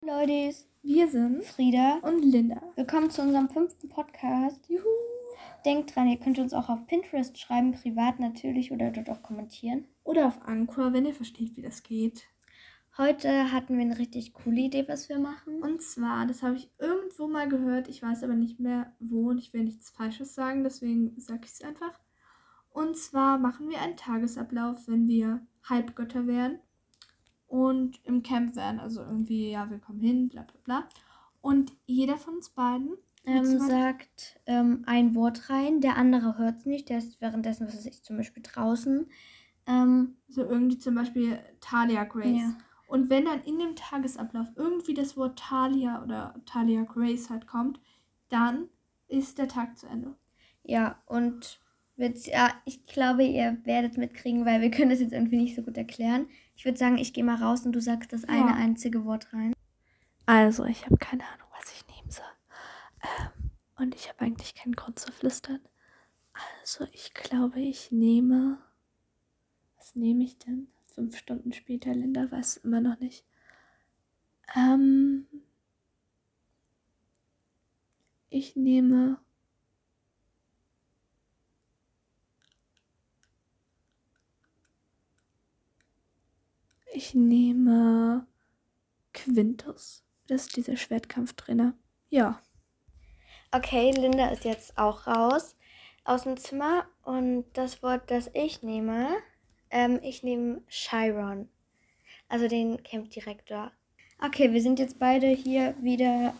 Leute, Wir sind Frieda. und Linda. Willkommen zu unserem fünften Podcast. Juhu. Denkt dran, ihr könnt uns auch auf Pinterest schreiben, privat natürlich oder dort auch kommentieren. Oder auf Anchor, wenn ihr versteht, wie das geht. Heute hatten wir eine richtig coole Idee, was wir machen. Und zwar, das habe ich irgendwo mal gehört, ich weiß aber nicht mehr wo und ich will nichts Falsches sagen, deswegen sage ich es einfach. Und zwar machen wir einen Tagesablauf, wenn wir Halbgötter wären und im Camp wären. Also irgendwie, ja, wir kommen hin, bla bla bla. Und jeder von uns beiden ähm, sagt ähm, ein Wort rein, der andere hört es nicht, der ist währenddessen, was weiß ich, zum Beispiel draußen. Ähm, so irgendwie zum Beispiel Talia Grace. Ja. Und wenn dann in dem Tagesablauf irgendwie das Wort Talia oder Talia Grace halt kommt, dann ist der Tag zu Ende. ja, und wird's, ja, ich glaube, ihr werdet mitkriegen, weil wir können das jetzt irgendwie nicht so gut erklären. Ich würde sagen, ich gehe mal raus und du sagst das eine Ja. einzige Wort rein. Also, ich habe keine Ahnung, was ich nehmen soll. Ähm, und ich habe eigentlich keinen Grund zu flüstern. Also, ich glaube, ich nehme. Was nehme ich denn? Fünf Stunden später, Linda weiß immer noch nicht. Ähm, ich nehme. Ich nehme Quintus. Das ist dieser Schwertkampftrainer. Ja. Okay, Linda ist jetzt auch raus aus dem Zimmer und das Wort, das ich nehme, ähm, ich nehme Chiron, also den Campdirektor. Okay, wir sind jetzt beide hier wieder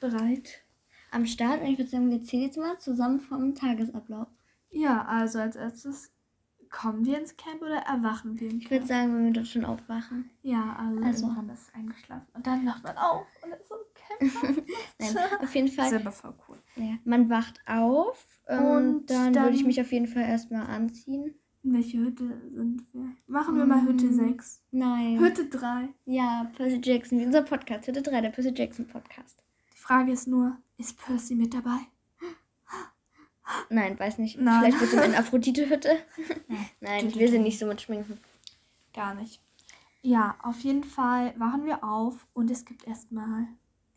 Bereit? am Start und ich würde sagen, wir zählen jetzt mal zusammen vom Tagesablauf. Ja, also als erstes kommen wir ins Camp oder erwachen wir Ich würde sagen, wenn wir dort schon aufwachen. Ja, also, Also. irgendwann ist eingeschlafen. Und dann wacht man auf und ist so Camp. Nein, auf jeden Das Fall, ist aber voll cool. ja, man wacht auf ähm, Und und dann, würde ich dann- mich auf jeden Fall erstmal anziehen. In welche Hütte sind wir? Machen wir mal Hütte Mm. 6. Nein. Hütte 3. Ja, Percy Jackson, unser Podcast, Hütte 3, der Percy Jackson Podcast. Die Frage ist nur, ist Percy mit dabei? Nein, weiß nicht. Nein. Vielleicht wird es eine Aphrodite-Hütte. Nein, wir sind nicht so mit Schminken. Gar nicht. Ja, auf jeden Fall wachen wir auf und es gibt erstmal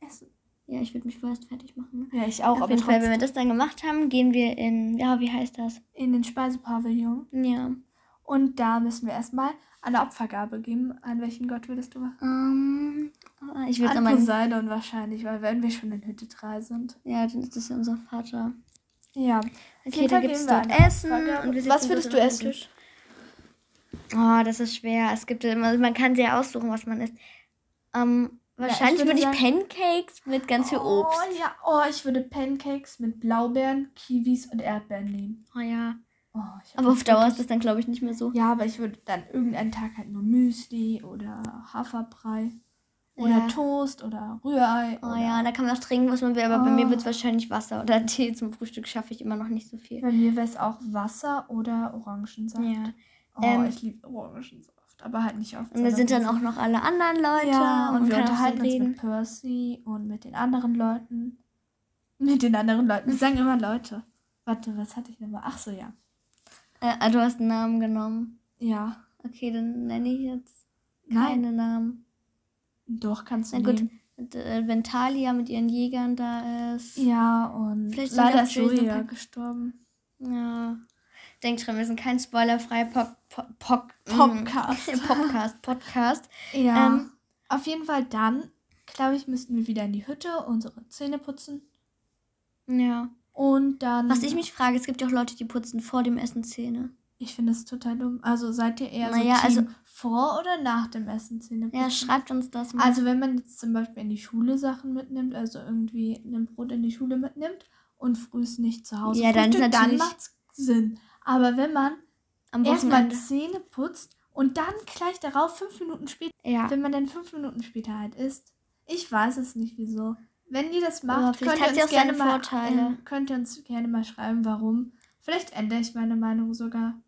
Essen. Ja, ich würde mich vorerst fertig machen. Ja, ich auch, Auf aber jeden Fall, wenn wir das dann gemacht haben, gehen wir in, ja, wie heißt das? in den Speisepavillon. Ja. Und da müssen wir erstmal eine Opfergabe geben. An welchen Gott würdest du machen? Ähm, ich würde An Poseidon wahrscheinlich, weil wenn wir schon in Hütte 3 sind. ja, dann ist das ja unser Vater. Ja. Okay, jeden da Fall gibt es dort Essen. Opfergabe. Und wir Was würdest du essen? Tisch. Oh, das ist schwer. Es gibt ja immer, man kann sehr aussuchen, was man isst. Ähm, wahrscheinlich würde würde ich Pancakes mit ganz viel Obst. Oh ja, oh, ich würde Pancakes mit Blaubeeren, Kiwis und Erdbeeren nehmen. Oh ja. Oh, ich Aber auf Dauer ist das dann, glaube ich, nicht mehr so. Ja, aber ich würde dann irgendeinen Tag halt nur Müsli oder Haferbrei. Oder Ja. Toast oder Rührei. Oh oder ja, da kann man auch trinken, was man will, aber bei mir Oh. wird es wahrscheinlich Wasser oder Tee. Zum Frühstück schaffe ich immer noch nicht so viel. Bei mir wäre es auch Wasser oder Orangensaft. Ja. Oh, Ähm, ich liebe Orangensaft, aber halt nicht oft. Und da sind dann auch noch alle anderen Leute ja, und, und wir unterhalten uns reden. mit Percy und mit den anderen Leuten. Mit den anderen Leuten. Wir sagen immer Leute. Warte, was hatte ich nochmal? Ach so, ja. Äh, ah, du hast einen Namen genommen. Ja. Okay, dann nenne ich jetzt Nein. keine Namen. Doch, kannst du Na gut, mit, äh, wenn Talia mit ihren Jägern da ist. Ja, und Vielleicht leider ist Pack- gestorben. Ja. Denkt dran, wir sind kein spoilerfrei Pop, Pop, Pop, Podcast. Mm, Podcast. Podcast. Ja. Ähm, Auf jeden Fall dann, glaube ich, müssten wir wieder in die Hütte unsere Zähne putzen. Ja. Und dann. Was ich mich frage, es gibt ja auch Leute, die putzen vor dem Essen Zähne. Ich finde das total dumm. Also seid ihr eher Naja, so Team also- vor oder nach dem Essen Zähne putzen? Ja, schreibt uns das mal. Also wenn man jetzt zum Beispiel in die Schule Sachen mitnimmt, also irgendwie ein Brot in die Schule mitnimmt und frühst nicht zu Hause Ja, frühstückt, dann macht's Sinn. Aber wenn man erstmal. Zähne putzt und dann gleich darauf fünf Minuten später, Ja. wenn man dann fünf Minuten später halt isst, ich weiß es nicht wieso. Wenn ihr das macht, Aber vielleicht könnt ihr, uns auch gerne mal, ähm, könnt ihr uns gerne mal schreiben, warum. Vielleicht ändere ich meine Meinung sogar.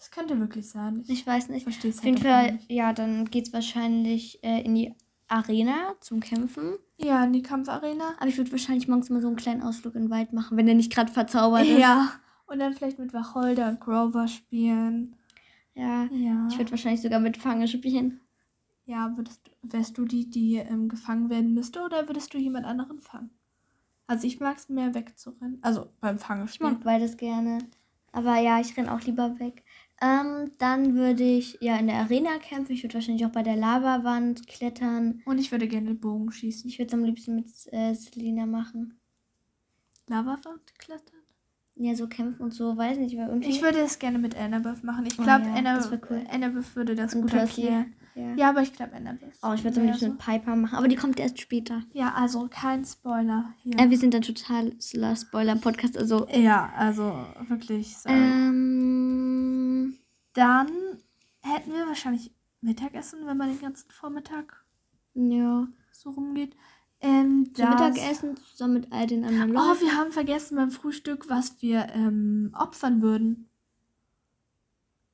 Das könnte wirklich sein. Ich, Ich weiß nicht. verstehe es Auf jeden halt einfach Fall, nicht. ja, dann geht's wahrscheinlich äh, in die Arena zum Kämpfen. Ja, in die Kampfarena. Aber ich würde wahrscheinlich morgens mal so einen kleinen Ausflug in den Wald machen, wenn der nicht gerade verzaubert ist. Ja. Und dann vielleicht mit Wacholder und Grover spielen. Ja. Ja. Ich würde wahrscheinlich sogar mit Fange spielen. Ja, würdest, wärst du die, die ähm, gefangen werden müsste oder würdest du jemand anderen fangen? Also ich mag es mehr wegzurennen. Also beim Ich Fangespiel. mag beides gerne. Aber ja, ich renn auch lieber weg. Ähm, dann würde ich ja in der Arena kämpfen. Ich würde wahrscheinlich auch bei der Lavawand klettern. Und ich würde gerne Bogen schießen. Ich würde es am liebsten mit äh, Selina machen. Lavawand klettern? Ja, so kämpfen und so, weiß nicht, weil irgendwie. Ich würde es gerne mit Annabeth machen. Ich Oh glaube, ja, Anna, das wär cool. Annabeth würde das gut Percy. erklären. ja. Ja, aber ich glaube Annabeth. Oh, ich würde es am liebsten so. mit Piper machen. Aber die kommt erst später. Ja, also kein Spoiler hier. Äh, wir sind ein total Spoiler-Podcast. Also. ja, also wirklich. Sorry. Ähm. Dann hätten wir wahrscheinlich Mittagessen, wenn man den ganzen Vormittag Ja. so rumgeht. Ähm, Zum das- Mittagessen zusammen mit all den anderen Oh, Leuten. wir haben vergessen beim Frühstück, was wir ähm, opfern würden.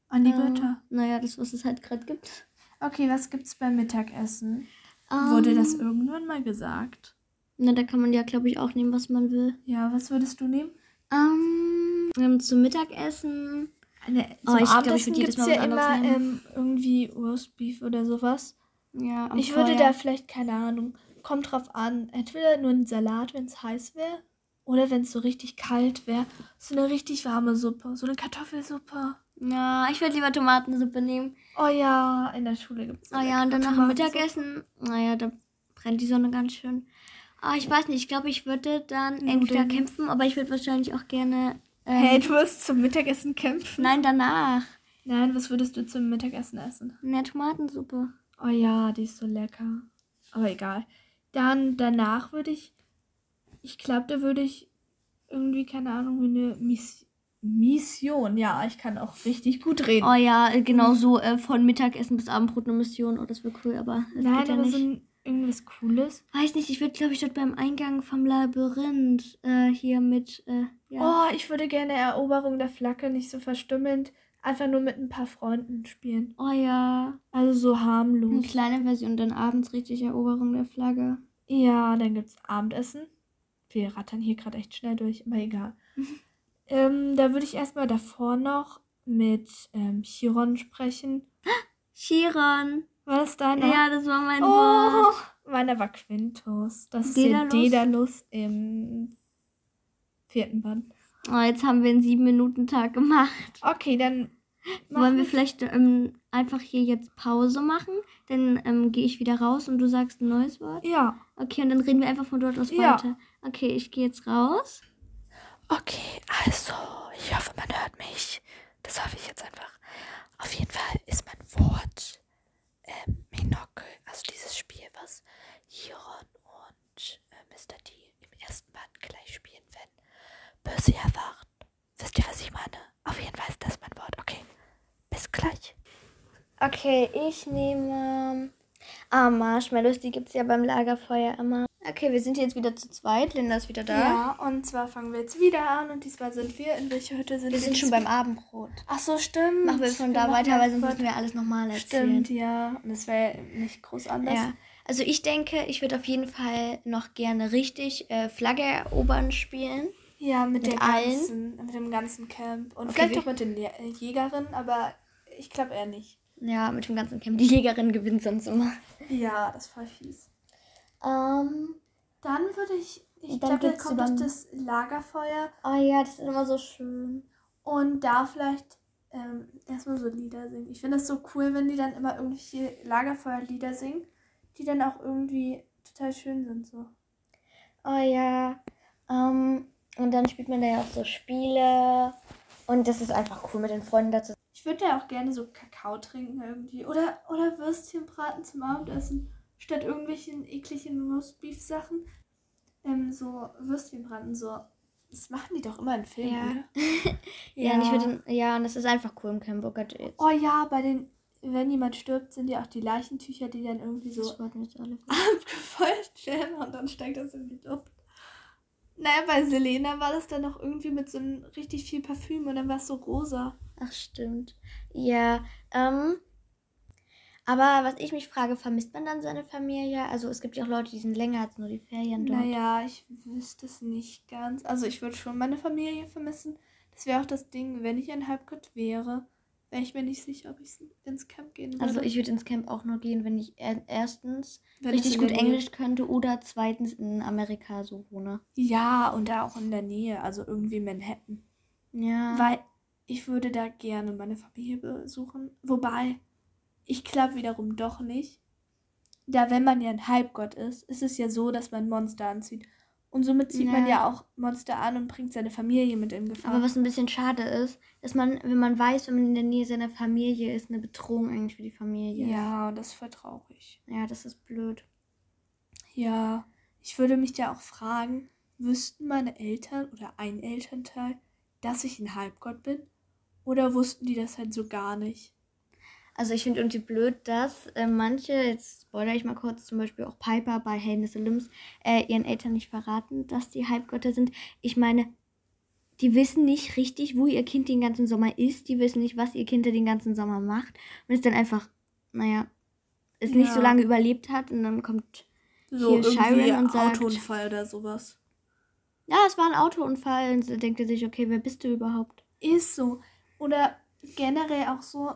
An die Ähm, Götter. Naja, das, was es halt gerade gibt. Okay, was gibt's beim Mittagessen? Wurde das Ähm, irgendwann mal gesagt? Na, da kann man ja, glaube ich, auch nehmen, was man will. Ja, was würdest du nehmen? Ähm, ähm, zum Mittagessen. Eine, Oh, ich glaub, ich würd jedes Mal ja immer ähm, irgendwie Roastbeef oder sowas. Ja, ich würde Feuer. da vielleicht, keine Ahnung, kommt drauf an, entweder nur einen Salat, wenn es heiß wäre, oder wenn es so richtig kalt wäre, so eine richtig warme Suppe, so eine Kartoffelsuppe. Ja, ich würde lieber Tomatensuppe nehmen. Oh ja, in der Schule gibt es Oh ja, und dann nach dem Mittagessen. Naja, da brennt die Sonne ganz schön. Ah, ich weiß nicht, ich glaube, ich würde dann entweder kämpfen, aber ich würde wahrscheinlich auch gerne. Ähm, Hey, du wirst zum Mittagessen kämpfen? Nein, danach. Nein, was würdest du zum Mittagessen essen? Eine Tomatensuppe. Oh ja, die ist so lecker. Aber egal. Dann danach würde ich, ich glaube, da würde ich irgendwie, keine Ahnung, wie eine Miss Mission. Ja, ich kann auch richtig gut reden. Oh ja, äh, genau so äh, von Mittagessen bis Abendbrot eine Mission. Oh, das wäre cool, aber das Nein, geht ja aber nicht. so ein, irgendwas Cooles. Weiß nicht, ich würde, glaube ich, dort beim Eingang vom Labyrinth äh, hier mit, äh, ja. Oh, ich würde gerne Eroberung der Flagge nicht so verstümmelnd, einfach nur mit ein paar Freunden spielen. Oh ja. Also so Eine harmlos. kleine Version, dann abends richtig Eroberung der Flagge. Ja, dann gibt's Abendessen. Wir rattern hier gerade echt schnell durch, aber egal. ähm, da würde ich erstmal davor noch mit ähm, Chiron sprechen. Chiron. War das deiner? Ja, das war mein Oh, Wort. meiner war Quintus. Das ist Daedalus. hier Daedalus im vierten Band. Oh, jetzt haben wir einen sieben Minuten Tag gemacht. Okay, dann Wollen wir vielleicht ähm, einfach hier jetzt Pause machen? Dann ähm, gehe ich wieder raus und du sagst ein neues Wort. Ja. Okay, und dann reden wir einfach von dort aus Ja. weiter. Okay, ich gehe jetzt raus. Okay, also, ich hoffe, man hört mich. Das hoffe ich jetzt einfach. Auf jeden Fall ist mein Wort ähm, Minokel, also dieses Spiel, was Chiron und äh, Mr. D im ersten Band gleich spielen, wenn Percy erwacht. Wisst ihr, was ich meine? Auf jeden Fall ist das mein Wort. Okay, bis gleich. Okay, ich nehme. Ah, Marshmallows, die gibt es ja beim Lagerfeuer immer. Okay, wir sind jetzt wieder zu zweit. Linda ist wieder da. Ja, und zwar fangen wir jetzt wieder an und diesmal sind wir. In welcher Hütte sind Wir sind schon beim Abendbrot. Ach so, stimmt. Machen wir von Wir da weiter, weil sonst müssen wir alles nochmal erzählen. Stimmt, ja. Und das wäre nicht groß anders. Ja. Also ich denke, ich würde auf jeden Fall noch gerne richtig äh, Flagge erobern spielen. Ja, mit, Mit der allen? ganzen, mit dem ganzen Camp. Und Okay, vielleicht wir- auch mit den Jä- Jägerinnen, aber ich glaube eher nicht. Ja, mit dem ganzen Camp. Die Jägerin gewinnt sonst immer. Ja, das ist voll fies. Ähm, Dann würde ich, ich glaube, da geht's kommt doch das Lagerfeuer oh ja, das ist immer so schön. und da vielleicht ähm, erstmal so Lieder singen. Ich finde das so cool, wenn die dann immer irgendwelche Lagerfeuerlieder singen, die dann auch irgendwie total schön sind. So. Oh ja. Ähm, und dann spielt man da ja auch so Spiele. Und das ist einfach cool mit den Freunden dazu. Ich würde ja auch gerne so Kakao trinken irgendwie. Oder, oder Würstchen braten zum Abendessen. Statt irgendwelchen ekligen Roastbeef-Sachen. Ähm, so Würstchen braten, so. Das machen die doch immer in Filmen, Ja. oder? Ja, und ich würde, ja, und das ist einfach cool im Camp Burger. Oh ja, bei den, wenn jemand stirbt, sind ja auch die Leichentücher, die dann irgendwie so abgefeuert werden und dann steigt das in die Luft. Naja, bei Selena war das dann noch irgendwie mit so einem richtig viel Parfüm und dann war es so rosa. Ach, stimmt. Ja, ähm. Aber was ich mich frage, vermisst man dann seine Familie? Also es gibt ja auch Leute, die sind länger als nur die Ferien dort. Naja, ich wüsste es nicht ganz. Also ich würde schon meine Familie vermissen. Das wäre auch das Ding, wenn ich ein Halbgott wäre, wäre ich mir nicht sicher, ob ich ins Camp gehen würde. Also ich würde ins Camp auch nur gehen, wenn ich er- erstens Wenn richtig gut Englisch könnte oder zweitens in Amerika so wohne. Ja, und da auch in der Nähe, also irgendwie Manhattan. Ja. Weil ich würde da gerne meine Familie besuchen. Wobei, ich glaube wiederum doch nicht. Da, wenn man ja ein Halbgott ist, ist es ja so, dass man Monster anzieht. Und somit zieht man Ja. ja auch Monster an und bringt seine Familie mit in Gefahr. Aber was ein bisschen schade ist, dass man, wenn man weiß, wenn man in der Nähe seiner Familie ist, eine Bedrohung eigentlich für die Familie. ist. ja, und das ist voll traurig. Ja, das ist blöd. Ja, ich würde mich ja auch fragen, wüssten meine Eltern oder ein Elternteil, dass ich ein Halbgott bin? Oder wussten die das halt so gar nicht? Also ich finde irgendwie blöd, dass äh, manche, jetzt spoilere ich mal kurz, zum Beispiel auch Piper bei Helden des Olymps, äh, ihren Eltern nicht verraten, dass die Halbgötter sind. Ich meine, die wissen nicht richtig, wo ihr Kind den ganzen Sommer ist. Die wissen nicht, was ihr Kind den ganzen Sommer macht. Und es dann einfach, naja, es nicht so Ja. lange überlebt hat und dann kommt, So Hier Chiron und sagt- Autounfall oder sowas. ja, es war ein Autounfall. Und dann denkt er sich, okay, wer bist du überhaupt? Ist so. Oder generell auch so,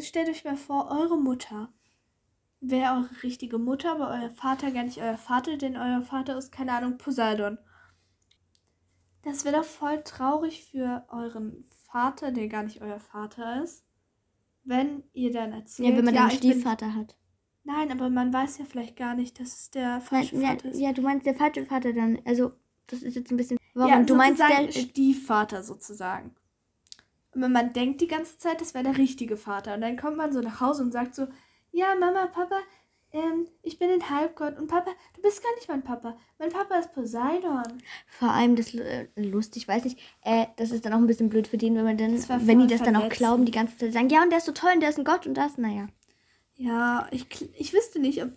stellt euch mal vor, eure Mutter wäre eure richtige Mutter, aber euer Vater gar nicht euer Vater, denn euer Vater ist, keine Ahnung, Poseidon. Das wäre doch voll traurig für euren Vater, der gar nicht euer Vater ist, wenn ihr dann erzählt, Ja, wenn man dann einen ich bin- Stiefvater hat. Nein, aber man weiß ja vielleicht gar nicht, dass es der Nein, falsche ja, Vater ist. ja, du meinst der falsche Vater dann. Also, das ist jetzt ein bisschen. Warum? Ja, du meinst der. Stiefvater sozusagen. Und man denkt die ganze Zeit, das wäre der richtige Vater. Und dann kommt man so nach Hause und sagt so, ja, Mama, Papa, ähm, ich bin ein Halbgott. Und Papa, du bist gar nicht mein Papa. Mein Papa ist Poseidon. Vor allem das äh, lustig, weiß nicht. Äh, das ist dann auch ein bisschen blöd für den, wenn man dann, wenn die das dann auch glauben, die ganze Zeit sagen, ja, und der ist so toll und der ist ein Gott und das, naja. Ja, ich, ich wüsste nicht, ob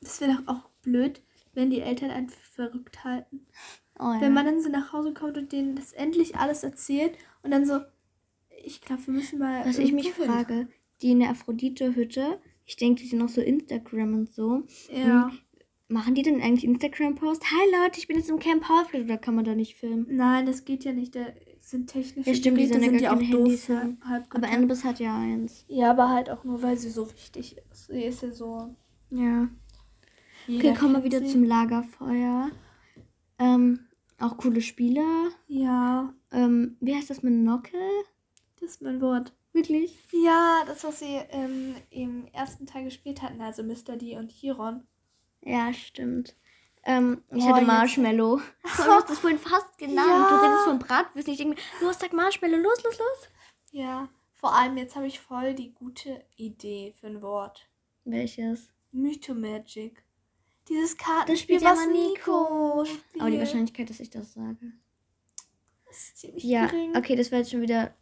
das wäre doch auch blöd, wenn die Eltern einen verrückt halten. Oh, ja. Wenn man dann so nach Hause kommt und denen das endlich alles erzählt und dann so, ich glaube, wir müssen mal. Was ich mich hin. frage, die in der Aphrodite-Hütte, ich denke, die sind noch so Instagram und so. Ja. Machen die denn eigentlich Instagram-Post? Hi Leute, ich bin jetzt im Camp Halflet oder kann man da nicht filmen? Nein, das geht ja nicht. Da sind technische Ja, stimmt, die sind gar ja auch doof. Halbgötter. Aber Annabis hat ja eins. Ja, aber halt auch nur, weil sie so wichtig ist. Sie ist ja so. Ja. jeder Okay, kommen wir wieder sie. zum Lagerfeuer. Ähm, auch coole Spiele. Ja, Ähm, wie heißt das mit Nockel? Das ist mein Wort. Wirklich? Ja, das, was sie ähm, im ersten Teil gespielt hatten, also Mr. D und Chiron. Ja, stimmt. Ähm, ich Oh, hatte jetzt- Marshmallow. Du hast das vorhin fast genannt. Ja. Du redest von Bratwürsten. Ich denke, mir, los, sag Marshmallow, los, los, los. Ja, vor allem jetzt habe ich voll die gute Idee für ein Wort. Welches? Mythomagic. Dieses Kartenspiel, ja was Nico. Nico spielt. Aber die Wahrscheinlichkeit, dass ich das sage. ist ziemlich Ja, gering. okay, das war jetzt schon wieder.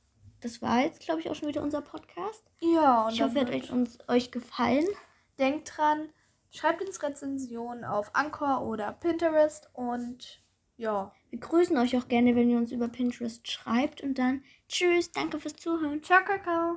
Das war jetzt, glaube ich, auch schon wieder unser Podcast. Ja, und Ich hoffe, es hat euch, uns, euch gefallen. Denkt dran, schreibt uns Rezensionen auf Anchor oder Pinterest und ja. Wir grüßen euch auch gerne, wenn ihr uns über Pinterest schreibt. Und dann tschüss, danke fürs Zuhören. Ciao, Kakao.